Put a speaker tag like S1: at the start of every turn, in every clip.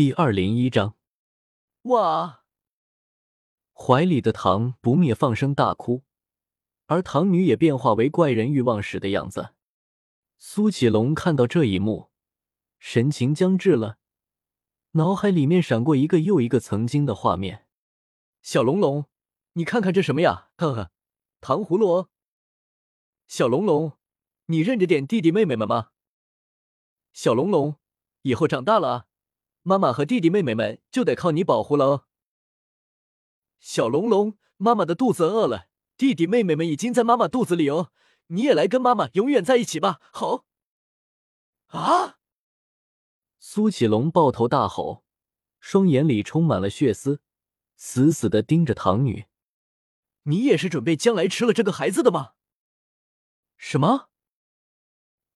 S1: 第二零一章，
S2: 哇！
S1: 怀里的唐不灭放声大哭，而唐女也变化为怪人欲望时的样子。苏启龙看到这一幕，神情僵滞了，脑海里面闪过一个又一个曾经的画面。
S2: 小龙龙，你看看这什么呀？呵呵，糖葫芦。小龙龙，你认着点弟弟妹妹们吗？小龙龙，以后长大了，妈妈和弟弟妹妹们就得靠你保护了哦。小龙龙，妈妈的肚子饿了，弟弟妹妹们已经在妈妈肚子里哦，你也来跟妈妈永远在一起吧。好。啊！
S1: 苏启龙抱头大吼，双眼里充满了血丝，死死的盯着唐女。
S2: 你也是准备将来吃了这个孩子的吗？什么？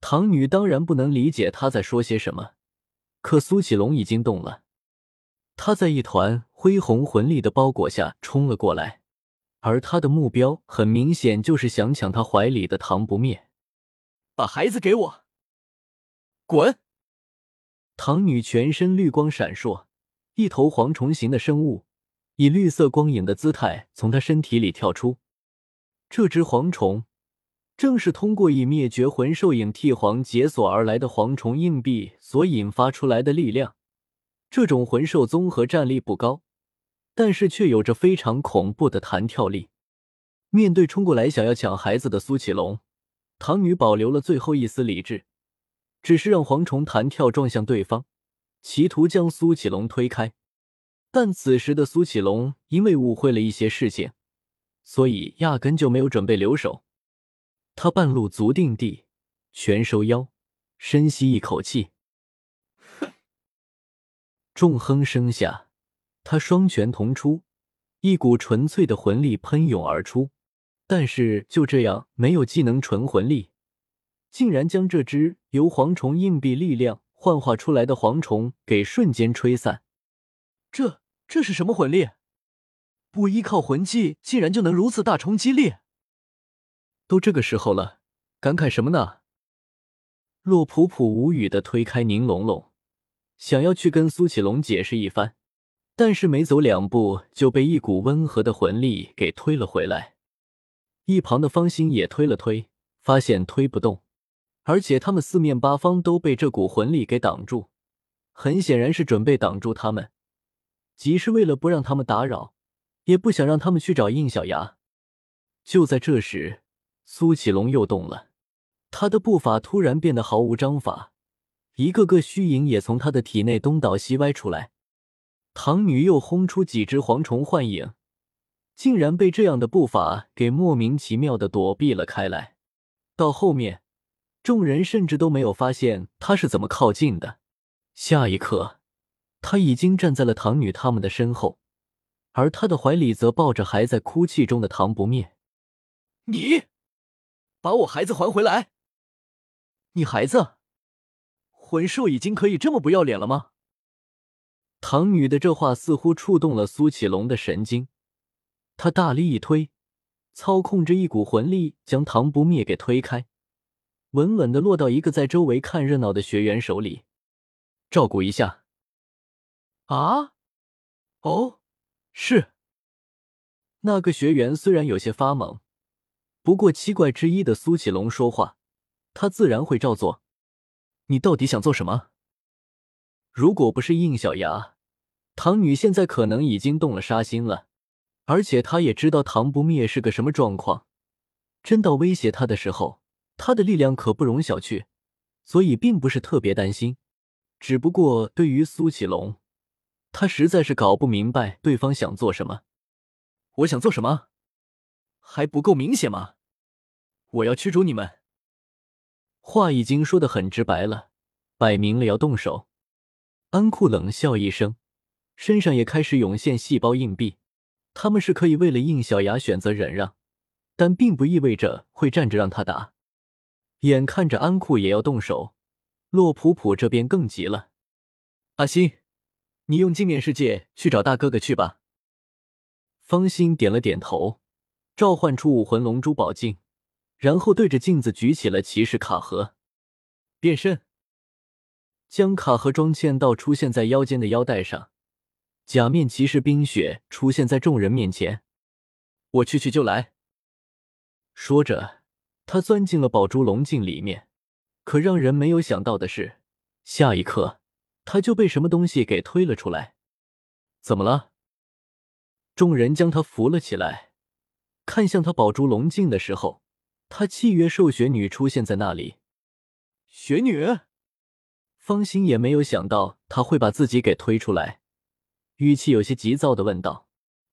S1: 唐女当然不能理解他在说些什么，可苏启龙已经动了，他在一团恢宏魂力的包裹下冲了过来，而他的目标很明显就是想抢他怀里的唐不灭。
S2: 把孩子给我！滚！
S1: 唐女全身绿光闪烁，一头蝗虫形的生物以绿色光影的姿态从她身体里跳出，这只蝗虫。正是通过以灭绝魂兽影替皇解锁而来的蝗虫硬币所引发出来的力量。这种魂兽综合战力不高，但是却有着非常恐怖的弹跳力。面对冲过来想要抢孩子的苏启龙，唐女保留了最后一丝理智，只是让蝗虫弹跳撞向对方，企图将苏启龙推开。但此时的苏启龙因为误会了一些事情，所以压根就没有准备留手。他半路足定地，拳收腰，深吸一口气，重哼声下，他双拳同出，一股纯粹的魂力喷涌而出。但是就这样，没有技能纯魂力，竟然将这只由蝗虫硬币力量幻化出来的蝗虫给瞬间吹散。
S2: 这这是什么魂力？不依靠魂技，竟然就能如此大冲击力？
S1: 都这个时候了，感慨什么呢？洛普普无语的推开宁龙龙，想要去跟苏启龙解释一番，但是没走两步就被一股温和的魂力给推了回来。一旁的方心也推了推，发现推不动，而且他们四面八方都被这股魂力给挡住，很显然是准备挡住他们，既是为了不让他们打扰，也不想让他们去找应小牙。就在这时。苏启龙又动了，他的步伐突然变得毫无章法，一个个虚影也从他的体内东倒西歪出来。唐女又轰出几只蝗虫幻影，竟然被这样的步伐给莫名其妙的躲避了开来。到后面，众人甚至都没有发现他是怎么靠近的。下一刻，他已经站在了唐女他们的身后，而他的怀里则抱着还在哭泣中的唐不灭。
S2: 你。把我孩子还回来！你孩子，魂兽已经可以这么不要脸了吗？
S1: 唐女的这话似乎触动了苏启龙的神经，他大力一推，操控着一股魂力将唐不灭给推开，稳稳的落到一个在周围看热闹的学员手里，照顾一下。
S2: 啊？哦，是。
S1: 那个学员虽然有些发懵。不过七怪之一的苏启龙说话，他自然会照做。
S2: 你到底想做什么？
S1: 如果不是应小牙，唐女现在可能已经动了杀心了。而且他也知道唐不灭是个什么状况，真到威胁他的时候，他的力量可不容小觑，所以并不是特别担心。只不过对于苏启龙，他实在是搞不明白对方想做什么。
S2: 我想做什么？还不够明显吗？我要驱逐你们！
S1: 话已经说的很直白了，摆明了要动手。安库冷笑一声，身上也开始涌现细胞硬币。他们是可以为了应小牙选择忍让，但并不意味着会站着让他打。眼看着安库也要动手，洛普普这边更急了。
S2: 阿星，你用镜面世界去找大哥哥去吧。
S1: 方心点了点头。召唤出武魂龙珠宝镜，然后对着镜子举起了骑士卡盒，
S2: 变身。
S1: 将卡和装嵌道出现在腰间的腰带上，假面骑士冰雪出现在众人面前。
S2: 我去去就来。
S1: 说着，他钻进了宝珠龙镜里面。可让人没有想到的是，下一刻他就被什么东西给推了出来。怎么了？众人将他扶了起来，看向他宝珠龙镜的时候，他契约兽雪女出现在那里。
S2: 雪女，
S1: 方心也没有想到他会把自己给推出来，语气有些急躁的问道：“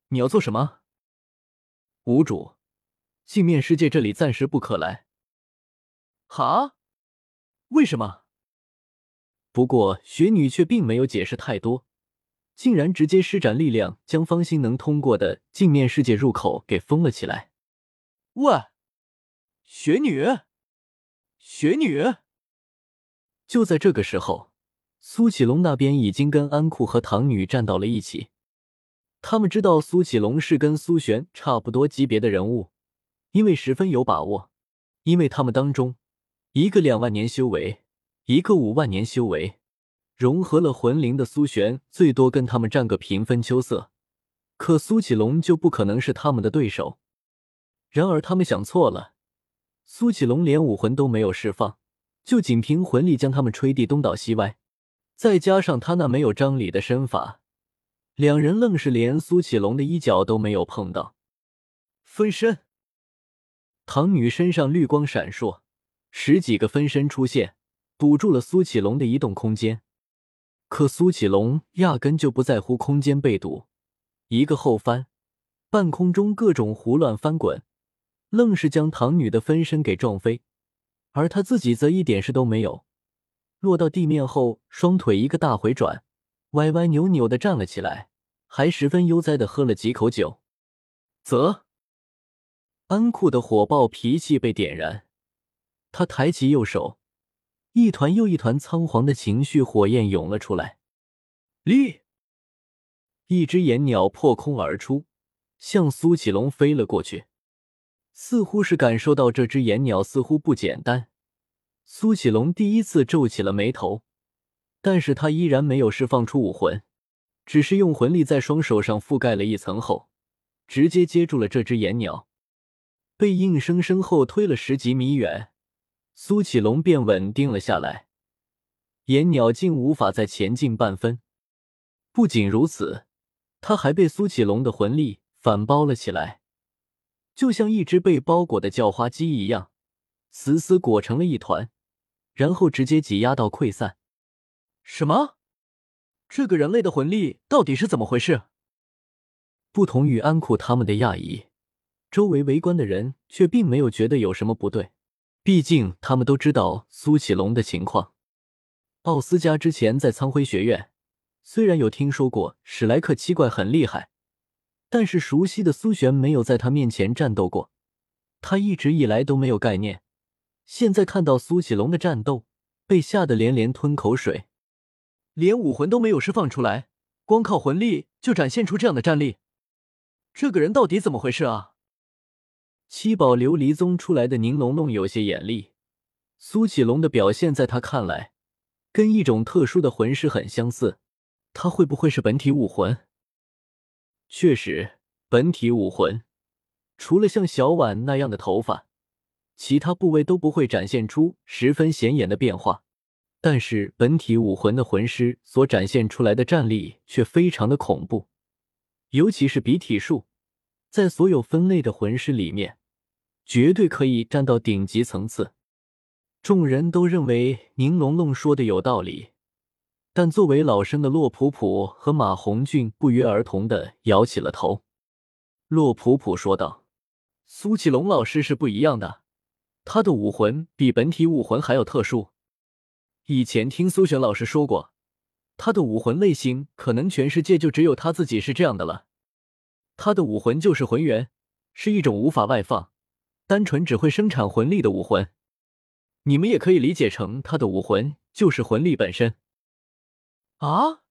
S2: 你要做什么？”
S1: 无主，镜面世界这里暂时不可来。
S2: 哈？为什么？
S1: 不过雪女却并没有解释太多。竟然直接施展力量，将方心能通过的镜面世界入口给封了起来。
S2: 喂，雪女，雪女！
S1: 就在这个时候，苏启龙那边已经跟安库和唐女站到了一起。他们知道苏启龙是跟苏璇差不多级别的人物，因为十分有把握，因为他们当中一个两万年修为，一个五万年修为。融合了魂灵的苏璇，最多跟他们战个平分秋色，可苏启龙就不可能是他们的对手。然而他们想错了，苏启龙连武魂都没有释放，就仅凭魂力将他们吹地东倒西歪，再加上他那没有张力的身法，两人愣是连苏启龙的衣角都没有碰到。
S2: 分身，
S1: 唐女身上绿光闪烁，十几个分身出现，堵住了苏启龙的移动空间。可苏启龙压根就不在乎空间被堵，一个后翻，半空中各种胡乱翻滚，愣是将唐女的分身给撞飞，而他自己则一点事都没有，落到地面后，双腿一个大回转，歪歪扭扭的站了起来，还十分悠哉的喝了几口酒。
S2: 啧，
S1: 安库的火爆脾气被点燃，他抬起右手。一团又一团仓皇的情绪火焰涌了出来，
S2: 立，
S1: 一只岩鸟破空而出，向苏启龙飞了过去。似乎是感受到这只岩鸟似乎不简单，苏启龙第一次皱起了眉头，但是他依然没有释放出武魂，只是用魂力在双手上覆盖了一层后，直接接住了这只岩鸟，被硬生生后推了十几米远。苏启龙便稳定了下来，岩鸟竟无法再前进半分。不仅如此，他还被苏启龙的魂力反包了起来，就像一只被包裹的叫花鸡一样，死死裹成了一团，然后直接挤压到溃散。
S2: 什么？这个人类的魂力到底是怎么回事？
S1: 不同于安库他们的讶异，周围围观的人却并没有觉得有什么不对。毕竟他们都知道苏启龙的情况。奥斯加之前在苍辉学院，虽然有听说过史莱克七怪很厉害，但是熟悉的苏璇没有在他面前战斗过，他一直以来都没有概念。现在看到苏启龙的战斗，被吓得连连吞口水，
S2: 连武魂都没有释放出来，光靠魂力就展现出这样的战力，这个人到底怎么回事啊？
S1: 七宝琉璃宗出来的宁龙龙有些眼力，苏启龙的表现在他看来，跟一种特殊的魂师很相似。他会不会是本体武魂？确实，本体武魂除了像小婉那样的头发，其他部位都不会展现出十分显眼的变化。但是本体武魂的魂师所展现出来的战力却非常的恐怖，尤其是比体术，在所有分类的魂师里面。绝对可以站到顶级层次。众人都认为宁龙龙说的有道理，但作为老生的洛普普和马红俊不约而同的摇起了头。洛普普说道：“苏启龙老师是不一样的，他的武魂比本体武魂还要特殊。以前听苏璇老师说过，他的武魂类型可能全世界就只有他自己是这样的了。他的武魂就是魂元，是一种无法外放。”单纯只会生产魂力的武魂，你们也可以理解成他的武魂就是魂力本身。
S2: 啊，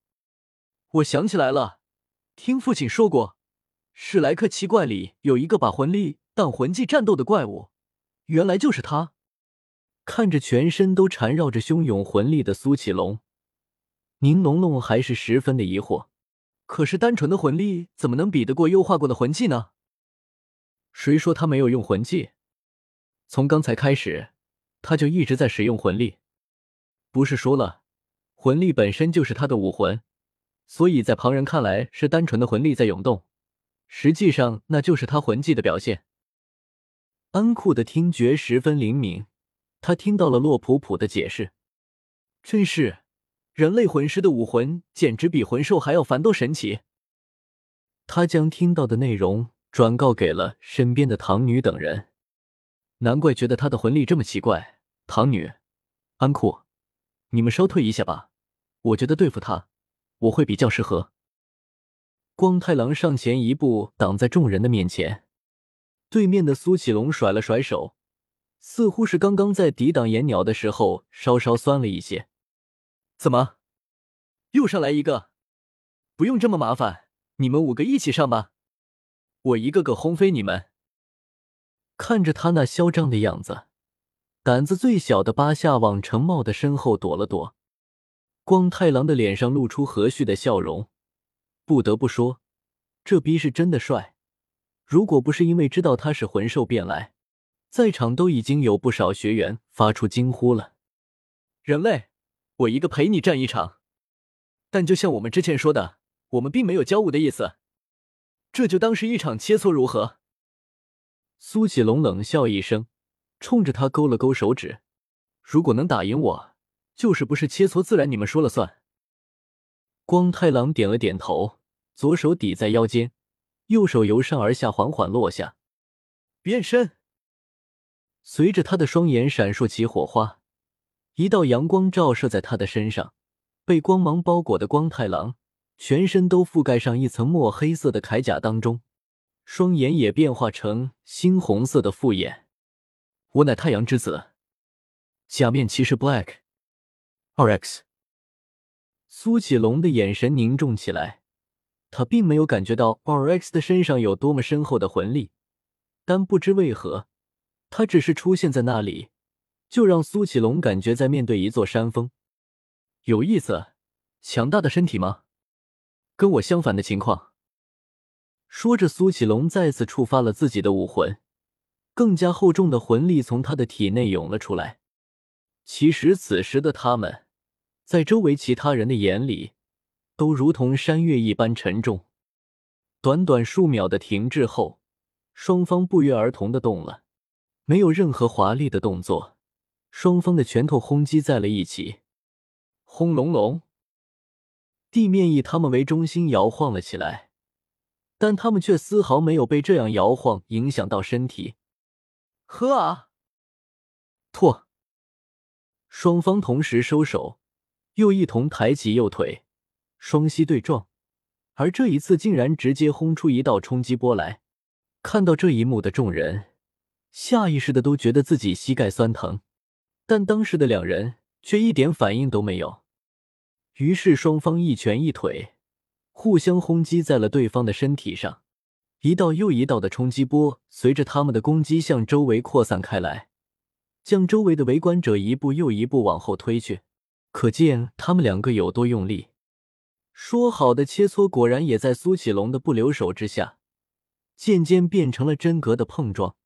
S2: 我想起来了，听父亲说过，史莱克七怪里有一个把魂力当魂技战斗的怪物，原来就是他。
S1: 看着全身都缠绕着汹涌魂力的苏启龙，宁龙龙还是十分的疑惑。
S2: 可是单纯的魂力怎么能比得过优化过的魂技呢？
S1: 谁说他没有用魂技？从刚才开始，他就一直在使用魂力。不是说了，魂力本身就是他的武魂，所以在旁人看来是单纯的魂力在涌动，实际上那就是他魂技的表现。安库的听觉十分灵敏，他听到了洛普普的解释，
S2: 真是。人类魂师的武魂简直比魂兽还要繁多神奇。
S1: 他将听到的内容转告给了身边的唐女等人，难怪觉得他的魂力这么奇怪。唐女、安库，你们稍退一下吧，我觉得对付他，我会比较适合。光太郎上前一步，挡在众人的面前。对面的苏启龙甩了甩手，似乎是刚刚在抵挡岩鸟的时候稍稍酸了一些。
S2: 怎么，又上来一个？不用这么麻烦，你们五个一起上吧，我一个个轰飞你们。
S1: 看着他那嚣张的样子，胆子最小的八下往程茂的身后躲了躲。光太郎的脸上露出和煦的笑容，不得不说，这逼是真的帅。如果不是因为知道他是魂兽变来，在场都已经有不少学员发出惊呼了。
S2: 人类。我一个陪你战一场，但就像我们之前说的，我们并没有交恶的意思，这就当是一场切磋如何？
S1: 苏启龙冷笑一声，冲着他勾了勾手指：“如果能打赢我，就是不是切磋，自然你们说了算。”光太郎点了点头，左手抵在腰间，右手由上而下缓缓落下，
S2: 变身。
S1: 随着他的双眼闪烁起火花。一道阳光照射在他的身上，被光芒包裹的光太郎全身都覆盖上一层墨黑色的铠甲当中，双眼也变化成猩红色的复眼。我乃太阳之子，假面骑士 Black RX。苏启龙的眼神凝重起来，他并没有感觉到 RX 的身上有多么深厚的魂力，但不知为何，他只是出现在那里。就让苏启龙感觉在面对一座山峰，有意思，强大的身体吗？跟我相反的情况。说着，苏启龙再次触发了自己的武魂，更加厚重的魂力从他的体内涌了出来。其实此时的他们，在周围其他人的眼里，都如同山岳一般沉重。短短数秒的停滞后，双方不约而同的动了，没有任何华丽的动作。双方的拳头轰击在了一起，轰隆隆，地面以他们为中心摇晃了起来，但他们却丝毫没有被这样摇晃影响到身体。
S2: 呵啊！
S1: 拓！双方同时收手，又一同抬起右腿，双膝对撞，而这一次竟然直接轰出一道冲击波来。看到这一幕的众人，下意识的都觉得自己膝盖酸疼。但当时的两人却一点反应都没有，于是双方一拳一腿，互相轰击在了对方的身体上，一道又一道的冲击波随着他们的攻击向周围扩散开来，将周围的围观者一步又一步往后推去，可见他们两个有多用力。说好的切磋，果然也在苏启龙的不留手之下，渐渐变成了真格的碰撞。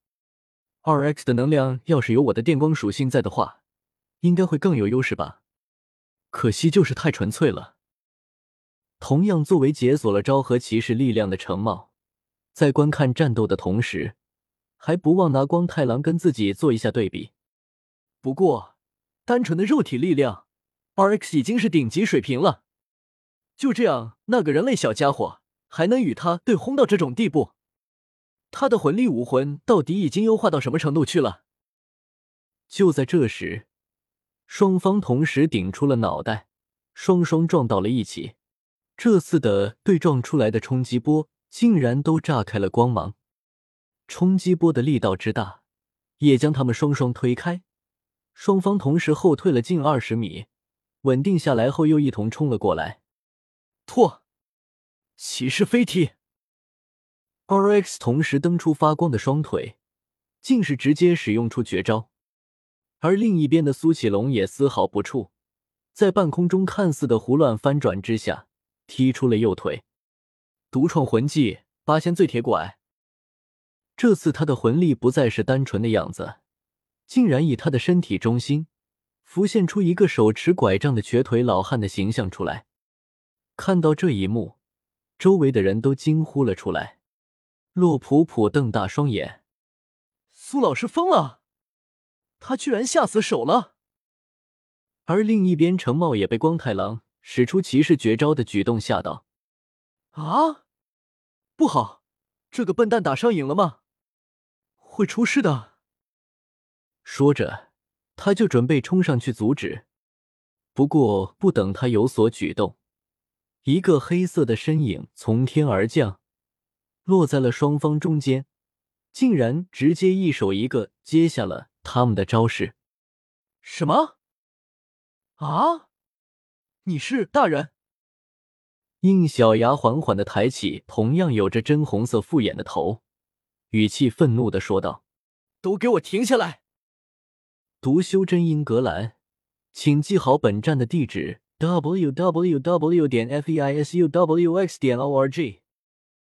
S1: 二 X 的能量要是有我的电光属性在的话，应该会更有优势吧。可惜就是太纯粹了。同样作为解锁了昭和骑士力量的程茂，在观看战斗的同时，还不忘拿光太郎跟自己做一下对比。
S2: 不过，单纯的肉体力量，，RX 已经是顶级水平了。就这样，那个人类小家伙还能与他对轰到这种地步？他的魂力武魂到底已经优化到什么程度去了？
S1: 就在这时，双方同时顶出了脑袋，双双撞到了一起。这次的对撞出来的冲击波竟然都炸开了光芒，冲击波的力道之大，也将他们双双推开。双方同时后退了近二十米，稳定下来后又一同冲了过来。
S2: 拓，骑士飞踢。
S1: RX 同时蹬出发光的双腿，竟是直接使用出绝招，而另一边的苏启龙也丝毫不怵，在半空中看似的胡乱翻转之下，踢出了右腿。独创魂技八仙醉铁拐。这次他的魂力不再是单纯的样子，竟然以他的身体中心浮现出一个手持拐杖的瘸腿老汉的形象出来。看到这一幕，周围的人都惊呼了出来。洛普普瞪大双眼：“
S2: 苏老师疯了，他居然下死手了！”
S1: 而另一边，程茂也被光太郎使出骑士绝招的举动吓到。
S2: 啊，不好，这个笨蛋打上瘾了吗？会出事的。
S1: 说着，他就准备冲上去阻止。不过，不等他有所举动，一个黑色的身影从天而降，落在了双方中间，竟然直接一手一个接下了他们的招式。
S2: 什么？啊！你是大人？
S1: 应小牙缓缓的抬起同样有着真红色复眼的头，语气愤怒的说道：“
S2: 都给我停下来！”
S1: 读修真英格兰，请记好本站的地址：w w w. 点 f e i s u w x. 点 o r g。